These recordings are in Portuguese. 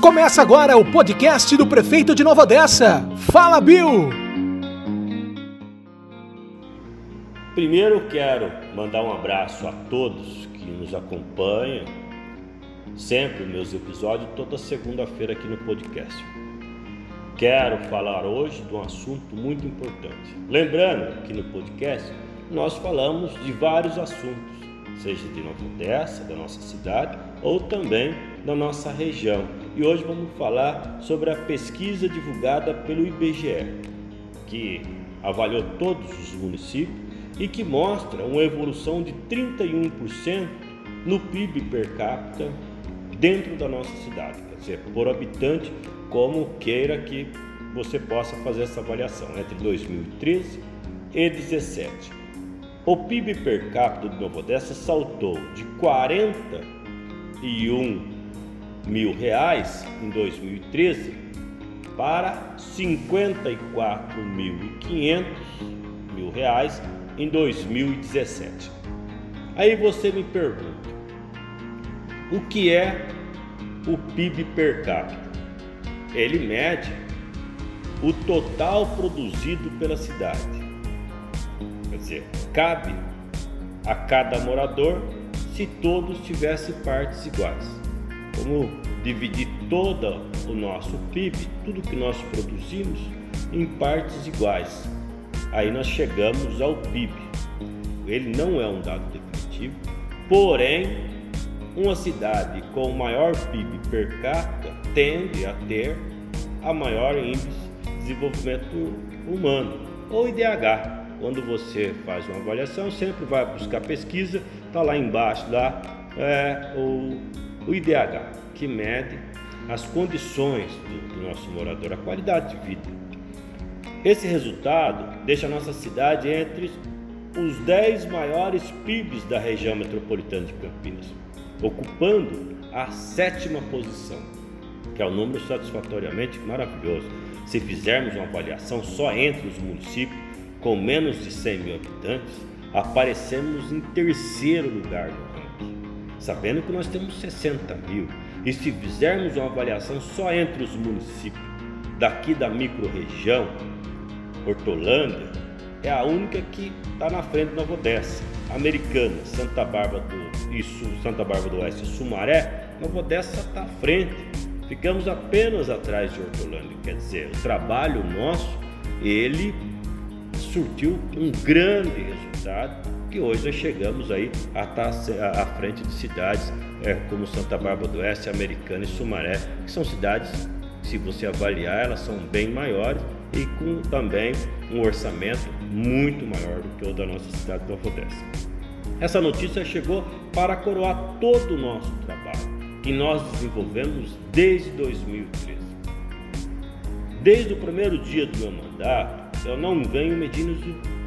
Começa agora o podcast do prefeito de Nova Odessa. Fala, Bill! Primeiro quero mandar um abraço a todos que nos acompanham sempre meus episódios toda segunda-feira aqui no podcast. Quero falar hoje de um assunto muito importante. Lembrando que no podcast nós falamos de vários assuntos, seja de Nova Odessa, da nossa cidade ou também da nossa região. E hoje vamos falar sobre a pesquisa divulgada pelo IBGE, que avaliou todos os municípios e que mostra uma evolução de 31% no PIB per capita dentro da nossa cidade, quer dizer, por habitante, como queira que você possa fazer essa avaliação entre 2013 e 2017. O PIB per capita de Nova Odessa saltou de 41 mil reais em 2013 para 54.500 mil reais em 2017. Aí você me pergunta, o que é o PIB per capita? Ele mede o total produzido pela cidade. Quer dizer, cabe a cada morador se todos tivessem partes iguais. Como dividir todo o nosso PIB, tudo que nós produzimos, em partes iguais. Aí nós chegamos ao PIB. Ele não é um dado definitivo, porém, uma cidade com maior PIB per capita tende a ter a maior índice de desenvolvimento humano, ou IDH. Quando você faz uma avaliação, sempre vai buscar pesquisa, está lá embaixo lá é, o o IDH, que mede as condições do, do nosso morador, a qualidade de vida. Esse resultado deixa a nossa cidade entre os 10 maiores PIBs da região metropolitana de Campinas, ocupando a sétima posição, que é um número satisfatoriamente maravilhoso. Se fizermos uma avaliação só entre os municípios com menos de 100 mil habitantes, aparecemos em terceiro lugar no sabendo que nós temos 60 mil. E se fizermos uma avaliação só entre os municípios daqui da microrregião, Hortolândia é a única que está na frente da Nova Odessa. Americana, Santa Bárbara do isso, Santa Bárbara do Oeste Sumaré, Nova Odessa está à frente. Ficamos apenas atrás de Hortolândia. Quer dizer, o trabalho nosso, ele surtiu um grande resultado que hoje nós chegamos aí a estar tá à frente de cidades é, como Santa Bárbara do Oeste, Americana e Sumaré, que são cidades, se você avaliar, elas são bem maiores e com também um orçamento muito maior do que o da nossa cidade de Nova. Essa notícia chegou para coroar todo o nosso trabalho que nós desenvolvemos desde 2013. Desde o primeiro dia do meu mandato, eu não venho medindo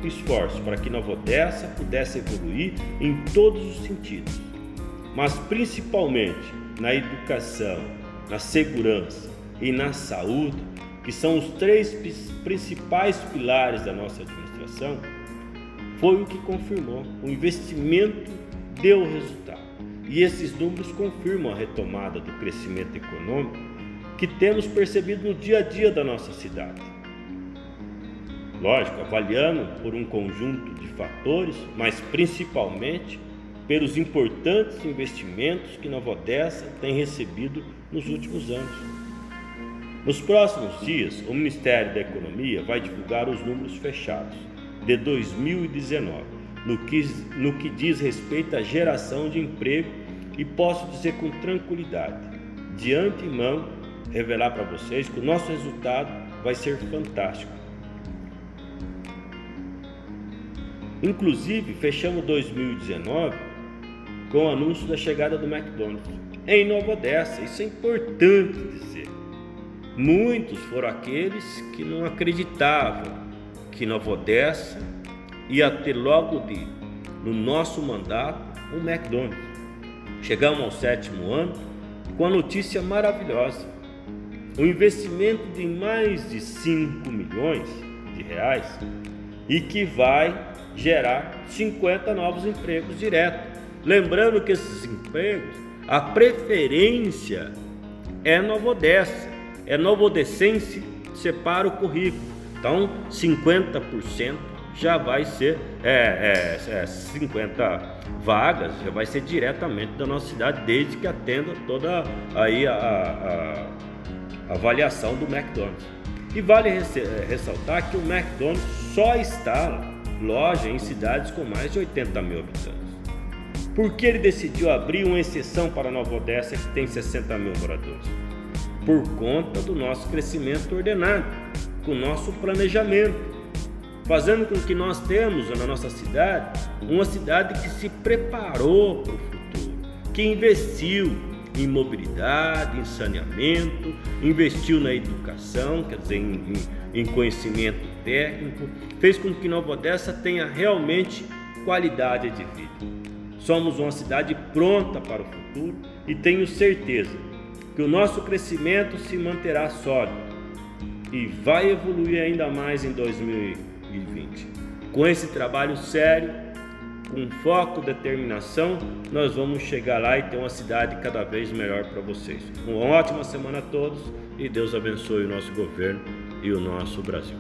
esforço para que Nova Odessa pudesse evoluir em todos os sentidos, mas principalmente na educação, na segurança e na saúde, que são os três principais pilares da nossa administração, foi o que confirmou. O investimento deu resultado. E esses números confirmam a retomada do crescimento econômico que temos percebido no dia a dia da nossa cidade. Lógico, avaliando por um conjunto de fatores, mas principalmente pelos importantes investimentos que Nova Odessa tem recebido nos últimos anos. Nos próximos dias, o Ministério da Economia vai divulgar os números fechados de 2019, no que, no que diz respeito à geração de emprego, e posso dizer com tranquilidade, de antemão, revelar para vocês que o nosso resultado vai ser fantástico Inclusive, fechamos 2019 com o anúncio da chegada do McDonald's em Nova Odessa. Isso é importante dizer. Muitos foram aqueles que não acreditavam que Nova Odessa ia ter logo de, no nosso mandato um McDonald's. Chegamos ao sétimo ano com a notícia maravilhosa. Um investimento de mais de 5 milhões de reais e que vai gerar 50 novos empregos diretos. Lembrando que esses empregos, a preferência é Nova Odessa, é Nova Odessense, separa o currículo. Então, 50% já vai ser é, é, é, 50 vagas, já vai ser diretamente da nossa cidade, desde que atenda toda aí a, a, a avaliação do McDonald's. E vale é, ressaltar que o McDonald's só está loja em cidades com mais de 80 mil habitantes. Por que ele decidiu abrir uma exceção para Nova Odessa que tem 60 mil moradores? Por conta do nosso crescimento ordenado, com o nosso planejamento fazendo com que nós temos na nossa cidade uma cidade que se preparou para o futuro, que investiu em mobilidade, em saneamento, investiu na educação, quer dizer, em, em, em conhecimento técnico, fez com que Nova Odessa tenha realmente qualidade de vida. Somos uma cidade pronta para o futuro e tenho certeza que o nosso crescimento se manterá sólido e vai evoluir ainda mais em 2020. 2020. Com esse trabalho sério, com foco, determinação, nós vamos chegar lá e ter uma cidade cada vez melhor para vocês. Uma ótima semana a todos e Deus abençoe o nosso governo e o nosso Brasil.